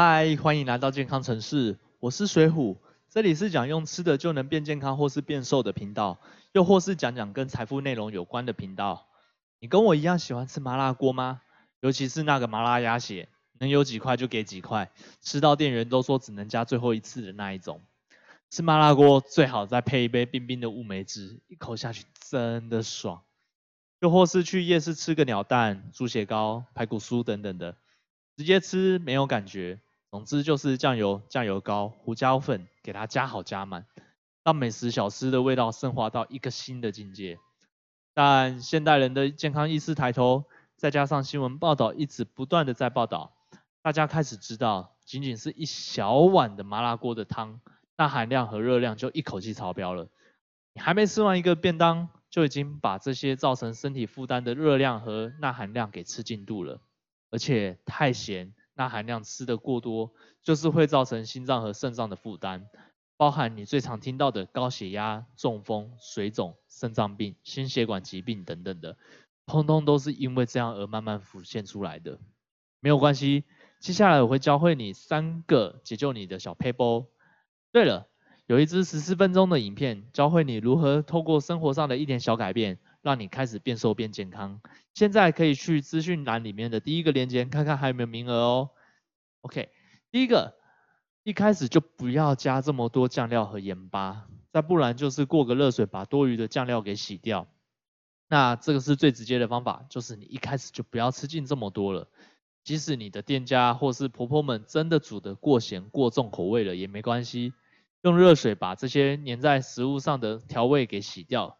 嗨，欢迎来到健康城市，我是水虎，这里是讲用吃的就能变健康或是变瘦的频道，又或是讲讲跟财富内容有关的频道。你跟我一样喜欢吃麻辣锅吗？尤其是那个麻辣鸭血，能有几块就给几块，吃到店员都说只能加最后一次的那一种。吃麻辣锅最好再配一杯冰冰的乌梅汁，一口下去真的爽。又或是去夜市吃个鸟蛋、猪血糕、排骨酥等等的，直接吃没有感觉。总之就是酱油、酱油膏、胡椒粉，给它加好加满，让美食小吃的味道升华到一个新的境界。但现代人的健康意识抬头，再加上新闻报道一直不断的在报道，大家开始知道，仅仅是一小碗的麻辣锅的汤，钠含量和热量就一口气超标了。你还没吃完一个便当，就已经把这些造成身体负担的热量和钠含量给吃进肚了，而且太咸。钠含量吃的过多，就是会造成心脏和肾脏的负担，包含你最常听到的高血压、中风、水肿、肾脏病、心血管疾病等等的，通通都是因为这样而慢慢浮现出来的。没有关系，接下来我会教会你三个解救你的小 paper。对了，有一支十四分钟的影片，教会你如何透过生活上的一点小改变。让你开始变瘦变健康，现在可以去资讯栏里面的第一个链接看看还有没有名额哦。OK，第一个，一开始就不要加这么多酱料和盐巴，再不然就是过个热水把多余的酱料给洗掉。那这个是最直接的方法，就是你一开始就不要吃进这么多了。即使你的店家或是婆婆们真的煮的过咸过重口味了也没关系，用热水把这些粘在食物上的调味给洗掉。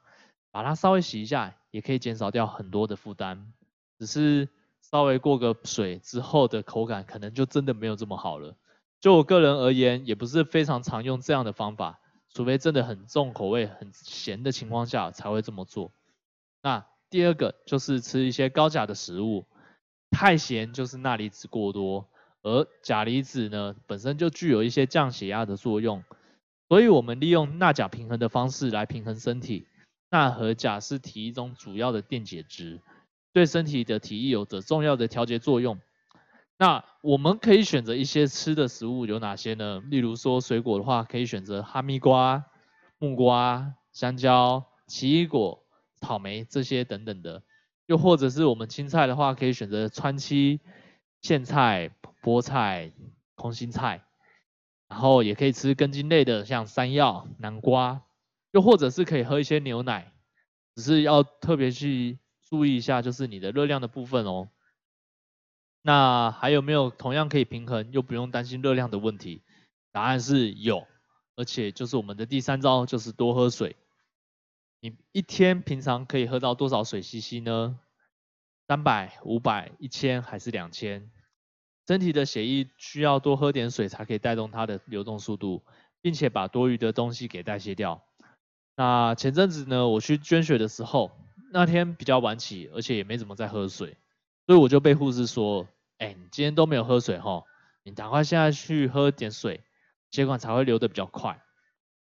把它稍微洗一下，也可以减少掉很多的负担。只是稍微过个水之后的口感，可能就真的没有这么好了。就我个人而言，也不是非常常用这样的方法，除非真的很重口味、很咸的情况下才会这么做。那第二个就是吃一些高钾的食物，太咸就是钠离子过多，而钾离子呢本身就具有一些降血压的作用，所以我们利用钠钾平衡的方式来平衡身体。钠和钾是体液中主要的电解质，对身体的体液有着重要的调节作用。那我们可以选择一些吃的食物有哪些呢？例如说水果的话，可以选择哈密瓜、木瓜、香蕉、奇异果、草莓这些等等的。又或者是我们青菜的话，可以选择川七、苋菜、菠菜、空心菜。然后也可以吃根茎类的，像山药、南瓜。又或者是可以喝一些牛奶，只是要特别去注意一下，就是你的热量的部分哦。那还有没有同样可以平衡又不用担心热量的问题？答案是有，而且就是我们的第三招，就是多喝水。你一天平常可以喝到多少水 CC 呢？三百、五百、一千还是两千？身体的血液需要多喝点水才可以带动它的流动速度，并且把多余的东西给代谢掉。那前阵子呢，我去捐血的时候，那天比较晚起，而且也没怎么在喝水，所以我就被护士说：“哎，你今天都没有喝水哈，你赶快现在去喝点水，血管才会流得比较快。”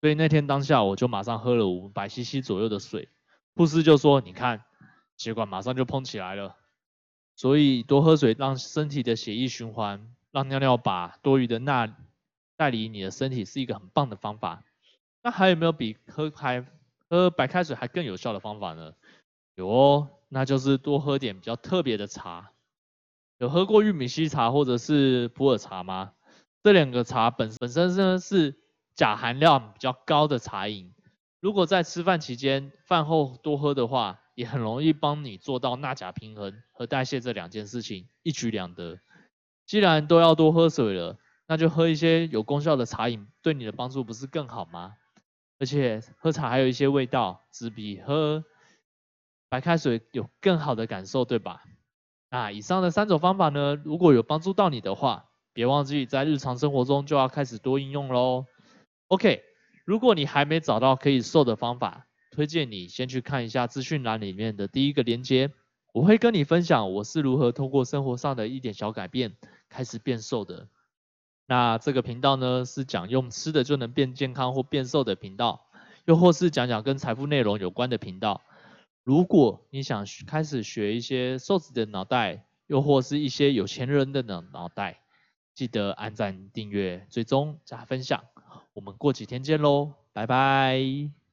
所以那天当下我就马上喝了五百 CC 左右的水，护士就说：“你看，血管马上就膨起来了。”所以多喝水，让身体的血液循环，让尿尿把多余的钠带离你的身体，是一个很棒的方法。那还有没有比喝开喝白开水还更有效的方法呢？有哦，那就是多喝点比较特别的茶。有喝过玉米溪茶或者是普洱茶吗？这两个茶本本身呢是钾含量比较高的茶饮。如果在吃饭期间饭后多喝的话，也很容易帮你做到钠钾平衡和代谢这两件事情，一举两得。既然都要多喝水了，那就喝一些有功效的茶饮，对你的帮助不是更好吗？而且喝茶还有一些味道，只比喝白开水有更好的感受，对吧？那以上的三种方法呢，如果有帮助到你的话，别忘记在日常生活中就要开始多应用喽。OK，如果你还没找到可以瘦的方法，推荐你先去看一下资讯栏里面的第一个链接，我会跟你分享我是如何通过生活上的一点小改变开始变瘦的。那这个频道呢，是讲用吃的就能变健康或变瘦的频道，又或是讲讲跟财富内容有关的频道。如果你想开始学一些瘦子的脑袋，又或是一些有钱人的脑脑袋，记得按赞、订阅、追踪、加分享。我们过几天见喽，拜拜。